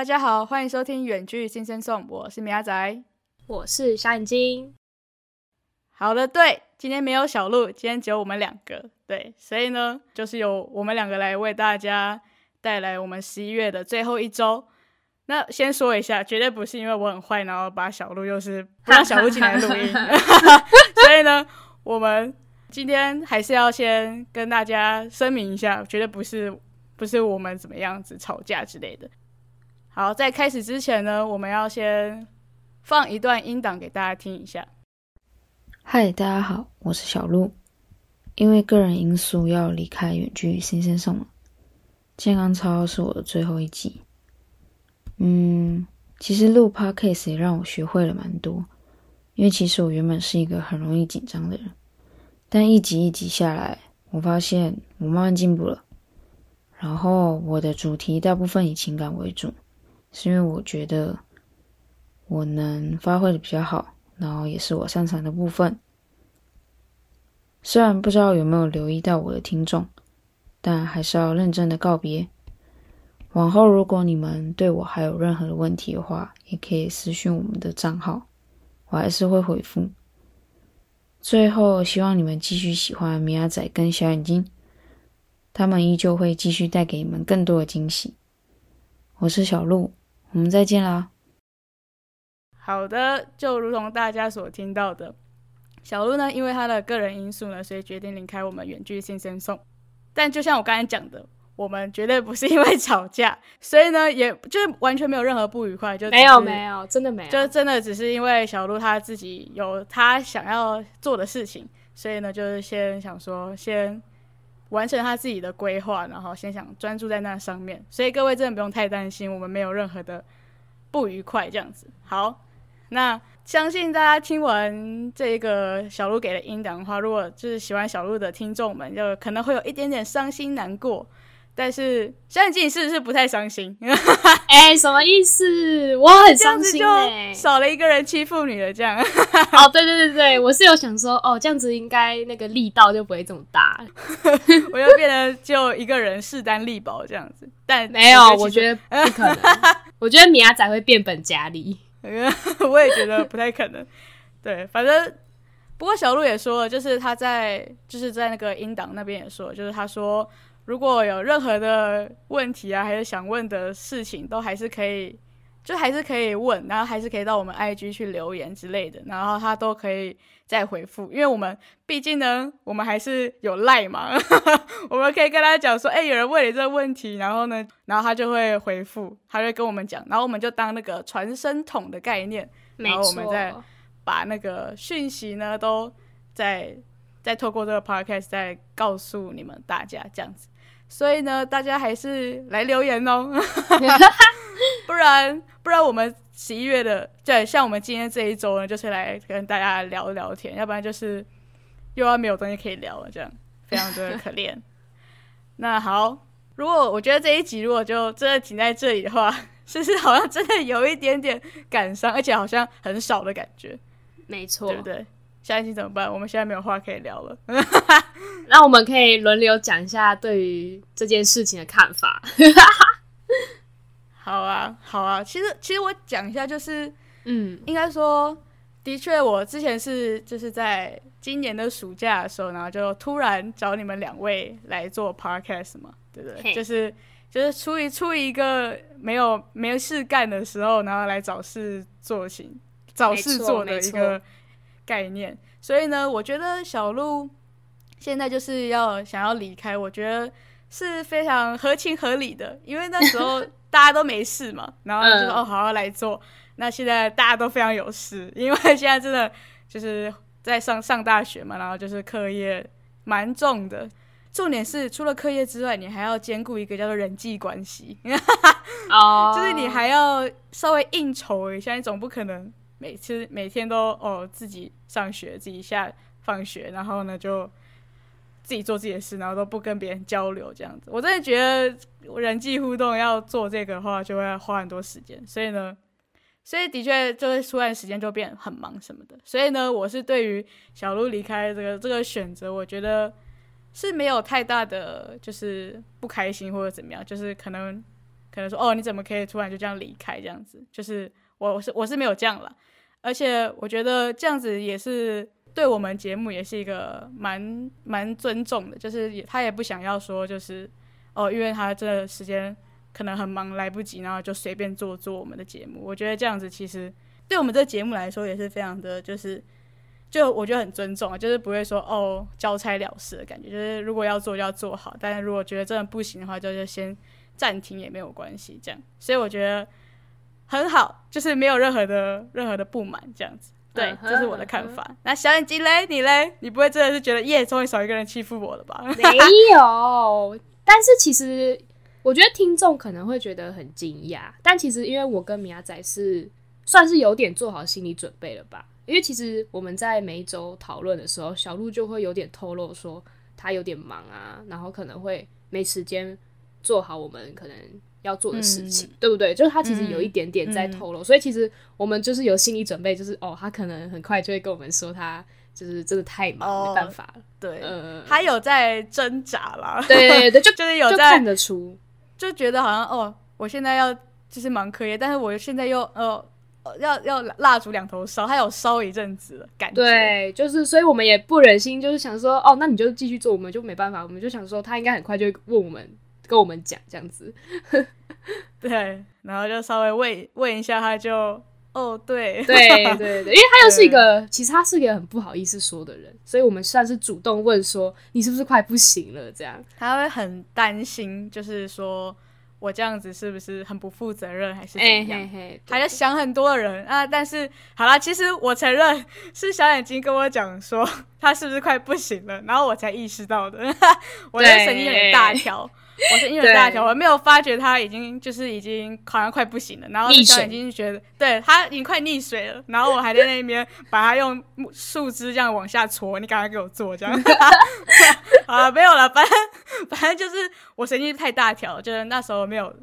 大家好，欢迎收听远距新生颂，我是米亚仔，我是小眼睛。好的，对，今天没有小鹿，今天只有我们两个，对，所以呢，就是由我们两个来为大家带来我们十一月的最后一周。那先说一下，绝对不是因为我很坏，然后把小鹿又是不让小鹿进来录音，所以呢，我们今天还是要先跟大家声明一下，绝对不是不是我们怎么样子吵架之类的。好，在开始之前呢，我们要先放一段音档给大家听一下。嗨，大家好，我是小鹿。因为个人因素要离开远距新生送了，健康操是我的最后一集。嗯，其实录 podcast 也让我学会了蛮多。因为其实我原本是一个很容易紧张的人，但一集一集下来，我发现我慢慢进步了。然后我的主题大部分以情感为主，是因为我觉得我能发挥的比较好，然后也是我擅长的部分。虽然不知道有没有留意到我的听众，但还是要认真的告别。往后，如果你们对我还有任何的问题的话，也可以私讯我们的账号，我还是会回复。最后，希望你们继续喜欢米亚仔跟小眼睛，他们依旧会继续带给你们更多的惊喜。我是小鹿，我们再见啦！好的，就如同大家所听到的，小鹿呢，因为他的个人因素呢，所以决定离开我们远距新生送。但就像我刚才讲的。我们绝对不是因为吵架，所以呢，也就是完全没有任何不愉快，就没有没有，真的没有，就真的只是因为小鹿他自己有他想要做的事情，所以呢，就是先想说先完成他自己的规划，然后先想专注在那上面，所以各位真的不用太担心，我们没有任何的不愉快这样子。好，那相信大家听完这个小鹿给的音档的话，如果就是喜欢小鹿的听众们，就可能会有一点点伤心难过。但是小眼睛是不是不太伤心？哎，什么意思？我很伤心哎，少了一个人欺负你了，这样。哦，对对对对，我是有想说，哦，这样子应该那个力道就不会这么大，我就变得就一个人势单力薄这样子。但没有，我觉得不可能。我觉得米亚仔会变本加厉，我也觉得不太可能。对，反正不过小鹿也说了，就是他在就是在那个英党那边也说，就是他说。如果有任何的问题啊，还是想问的事情，都还是可以，就还是可以问，然后还是可以到我们 IG 去留言之类的，然后他都可以再回复。因为我们毕竟呢，我们还是有赖嘛，我们可以跟他讲说，哎，有人问你这个问题，然后呢，然后他就会回复，他会跟我们讲，然后我们就当那个传声筒的概念，然后我们再把那个讯息呢，都再再透过这个 podcast 再告诉你们大家这样子。所以呢，大家还是来留言哦，不然不然我们十一月的，对，像我们今天这一周呢，就是来跟大家聊聊天，要不然就是又要没有东西可以聊了，这样非常的可怜。那好，如果我觉得这一集如果就真的停在这里的话，是不是好像真的有一点点感伤，而且好像很少的感觉？没错，对不对？下一期怎么办？我们现在没有话可以聊了。那我们可以轮流讲一下对于这件事情的看法。好啊，好啊。其实，其实我讲一下，就是，嗯，应该说，的确，我之前是就是在今年的暑假的时候，然后就突然找你们两位来做 podcast 嘛，对不对？就是就是出于出于一个没有没事干的时候，然后来找事做情找事做的一个。概念，所以呢，我觉得小鹿现在就是要想要离开，我觉得是非常合情合理的，因为那时候大家都没事嘛，然后就说哦，好好来做。那现在大家都非常有事，因为现在真的就是在上上大学嘛，然后就是课业蛮重的，重点是除了课业之外，你还要兼顾一个叫做人际关系，哦，就是你还要稍微应酬一下，你总不可能。每次每天都哦自己上学自己下放学，然后呢就自己做自己的事，然后都不跟别人交流这样子。我真的觉得人际互动要做这个的话，就会花很多时间。所以呢，所以的确就是突然时间就变很忙什么的。所以呢，我是对于小鹿离开这个这个选择，我觉得是没有太大的就是不开心或者怎么样，就是可能可能说哦，你怎么可以突然就这样离开？这样子，就是我是我是没有这样了，而且我觉得这样子也是对我们节目也是一个蛮蛮尊重的，就是也他也不想要说就是哦，因为他这时间可能很忙来不及，然后就随便做做我们的节目。我觉得这样子其实对我们这个节目来说也是非常的就是。就我觉得很尊重啊，就是不会说哦交差了事的感觉，就是如果要做就要做好，但是如果觉得真的不行的话，就就先暂停也没有关系，这样。所以我觉得很好，就是没有任何的任何的不满这样子。对，这是我的看法。那小眼睛嘞，你嘞，你不会真的是觉得耶，终于少一个人欺负我了吧？没有，但是其实我觉得听众可能会觉得很惊讶，但其实因为我跟米亚仔是算是有点做好心理准备了吧。因为其实我们在每一周讨论的时候，小鹿就会有点透露说他有点忙啊，然后可能会没时间做好我们可能要做的事情，对不对？就是他其实有一点点在透露，所以其实我们就是有心理准备，就是哦，他可能很快就会跟我们说他就是真的太忙，没办法了。对，呃，他有在挣扎啦。对对，就 就是有在看得出，就觉得好像哦，我现在要就是忙课业，但是我现在又呃。要要蜡烛两头烧，他有烧一阵子了，感觉对，就是所以我们也不忍心，就是想说，哦，那你就继续做，我们就没办法，我们就想说，他应该很快就会问我们，跟我们讲这样子，对，然后就稍微问问一下，他就，哦，对，对对对，因为他又是一个，其实他是一个很不好意思说的人，所以我们算是主动问说，你是不是快不行了？这样，他会很担心，就是说。我这样子是不是很不负责任，还是怎样？还在想很多的人啊！但是好啦，其实我承认是小眼睛跟我讲说他是不是快不行了，然后我才意识到的。我的神经有点大条。我是因为大条，我没有发觉他已经就是已经好像快不行了，然后小眼睛觉得对他已经快溺水了，然后我还在那边把他用树枝这样往下戳，你赶快给我做这样。啊，没有了，反正反正就是我神经太大条，就是那时候没有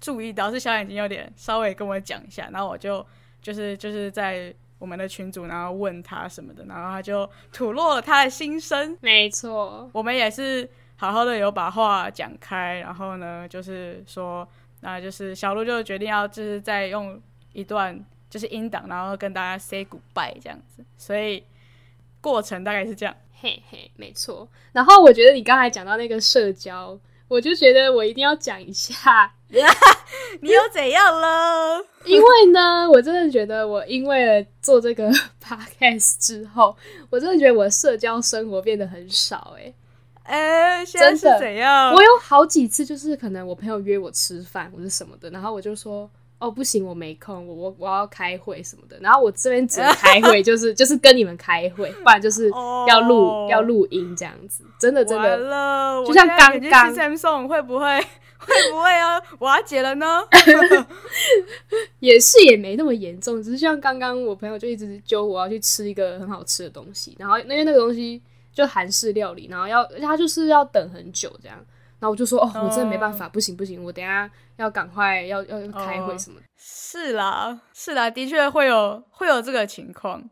注意到，是小眼睛有点稍微跟我讲一下，然后我就就是就是在我们的群主，然后问他什么的，然后他就吐露了他的心声。没错，我们也是。好好的有把话讲开，然后呢，就是说，那就是小鹿就决定要就是再用一段就是音档，然后跟大家 say goodbye 这样子，所以过程大概是这样。嘿嘿，没错。然后我觉得你刚才讲到那个社交，我就觉得我一定要讲一下，你又怎样了？因为呢，我真的觉得我因为做这个 podcast 之后，我真的觉得我的社交生活变得很少，哎。哎，现在是怎样？我有好几次，就是可能我朋友约我吃饭或者什么的，然后我就说哦不行，我没空，我我我要开会什么的。然后我这边只能开会，就是就是跟你们开会，不然就是要录要录音这样子。真的真的，就像刚刚 Samsung 会不会 会不会要我要结了呢？也是也没那么严重，只是像刚刚我朋友就一直揪我要去吃一个很好吃的东西，然后因为那个东西。就韩式料理，然后要他就是要等很久这样，然后我就说哦，我真的没办法，不行不行，我等下要赶快要要开会什么的。是啦，是啦，的确会有会有这个情况。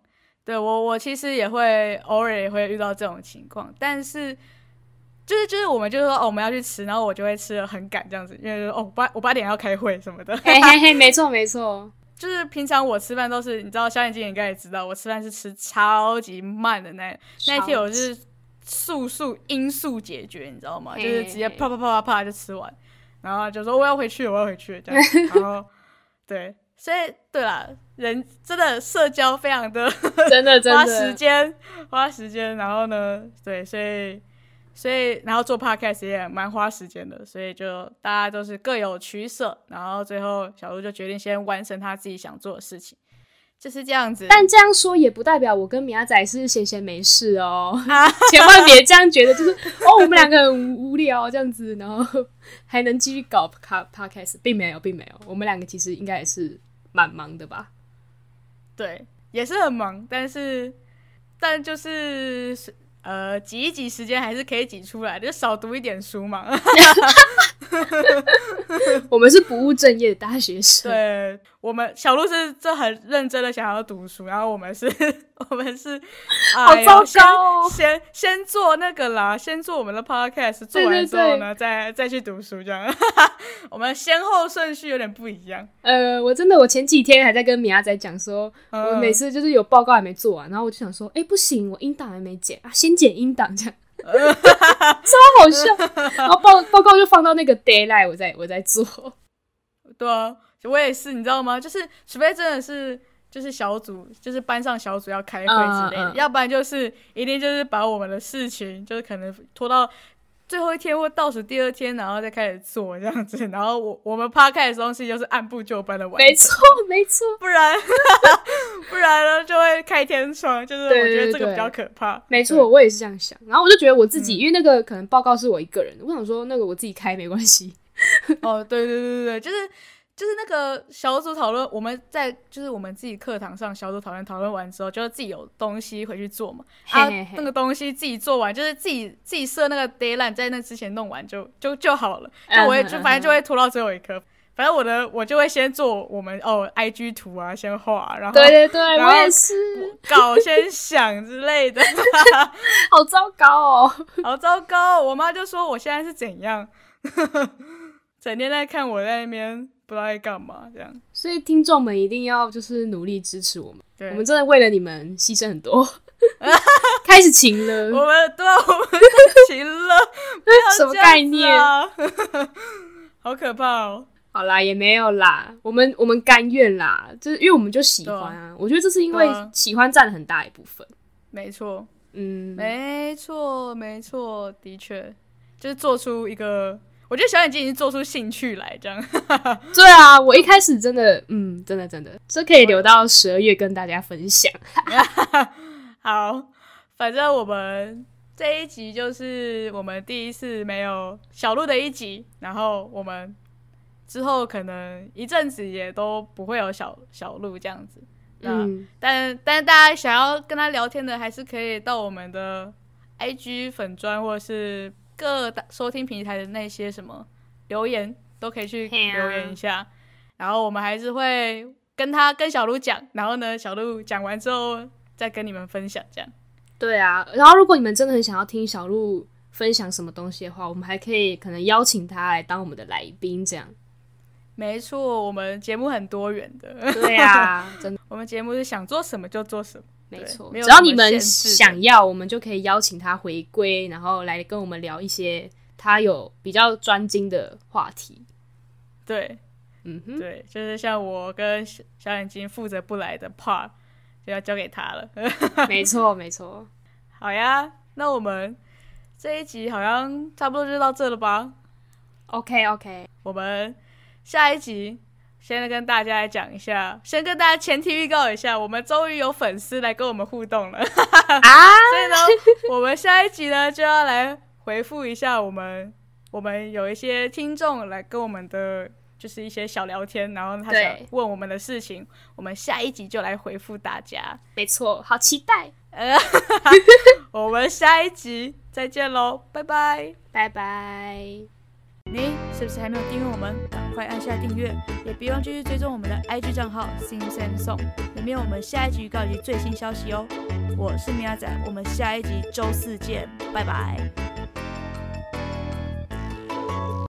对我我其实也会偶尔也会遇到这种情况，但是就是就是我们就是说哦我们要去吃，然后我就会吃的很赶这样子，因为哦八我八点要开会什么的。嘿嘿嘿，没错没错。就是平常我吃饭都是，你知道，小眼睛应该也知道，我吃饭是吃超级慢的那那一天，我是速速因速解决，你知道吗？就是直接啪啪啪啪啪就吃完，然后就说我要回去，我要回去这样。然后对，所以对啦，人真的社交非常的 真的真的花时间花时间，然后呢，对，所以。所以，然后做 podcast 也蛮花时间的，所以就大家都是各有取舍，然后最后小鹿就决定先完成他自己想做的事情，就是这样子。但这样说也不代表我跟米亚仔是闲闲没事哦，千万别这样觉得，就是哦，我们两个很无聊这样子，然后还能继续搞 podcast，并没有，并没有，我们两个其实应该也是蛮忙的吧？对，也是很忙，但是，但就是。呃，挤一挤时间还是可以挤出来，就少读一点书嘛。我们是不务正业的大学生。对我们小鹿是这很认真的想要读书，然后我们是，我们是，好糟糕哦！先先做那个啦，先做我们的 podcast，做完之后呢，再再去读书，这样。我们先后顺序有点不一样。呃，我真的，我前几天还在跟米亚仔讲说，我每次就是有报告还没做完，然后我就想说，哎，不行，我音档还没剪啊，先剪音档这样。超好笑，然后报报告就放到那个 d a y l i g h t 我在我在做。对啊，我也是，你知道吗？就是除非真的是就是小组，就是班上小组要开会之类的，要不然就是一定就是把我们的事情，就是可能拖到。最后一天或倒数第二天，然后再开始做这样子，然后我我们趴开的东西就是按部就班的完没错没错，不然 不然呢就会开天窗，就是我觉得这个比较可怕。没错，我也是这样想。然后我就觉得我自己，因为那个可能报告是我一个人，我想说那个我自己开没关系。哦，对对对对对，就是。就是那个小组讨论，我们在就是我们自己课堂上小组讨论，讨论完之后，就是自己有东西回去做嘛。啊，那个东西自己做完，就是自己自己设那个 deadline，在那之前弄完就就就好了。就我也就反正就会拖到最后一刻。反正我的我就会先做我们哦 IG 图啊，先画，然后对对对，我也是稿先想之类的。好糟糕哦，好糟糕！我妈就说我现在是怎样，整天在看我在那边。不知道在干嘛，这样。所以听众们一定要就是努力支持我们，对我们真的为了你们牺牲很多，开始勤了。我们对啊，我们勤了，什么概念？好可怕哦！好啦，也没有啦，我们我们甘愿啦，就是因为我们就喜欢啊。我觉得这是因为喜欢占了很大一部分。没错，嗯，没错，没错，的确，就是做出一个。我觉得小眼睛已经做出兴趣来，这样。对啊，我一开始真的，嗯，真的真的，这可以留到十二月跟大家分享。好，反正我们这一集就是我们第一次没有小鹿的一集，然后我们之后可能一阵子也都不会有小小鹿这样子。嗯，但但是大家想要跟他聊天的，还是可以到我们的 IG 粉砖或者是。各大收听平台的那些什么留言都可以去留言一下，然后我们还是会跟他跟小鹿讲，然后呢，小鹿讲完之后再跟你们分享这样。对啊，然后如果你们真的很想要听小鹿分享什么东西的话，我们还可以可能邀请他来当我们的来宾这样。没错，我们节目很多元的。对啊，真的，我们节目是想做什么就做什么。没错，只要你们想要，我们就可以邀请他回归，然后来跟我们聊一些他有比较专精的话题。对，嗯哼，对，就是像我跟小小眼睛负责不来的 part，就要交给他了。没错，没错。好呀，那我们这一集好像差不多就到这了吧？OK，OK，我们下一集。先跟大家来讲一下，先跟大家前提预告一下，我们终于有粉丝来跟我们互动了啊！所以呢，我们下一集呢就要来回复一下我们，我们有一些听众来跟我们的就是一些小聊天，然后他想问我们的事情，我们下一集就来回复大家。没错，好期待！呃 我们下一集再见喽，拜拜，拜拜。你是不是还没有订阅我们？赶快按下订阅，也别忘继续追踪我们的 IG 账号 Sing Sing Song，里面有我们下一集预告及最新消息哦。我是米亚仔，我们下一集周四见，拜拜。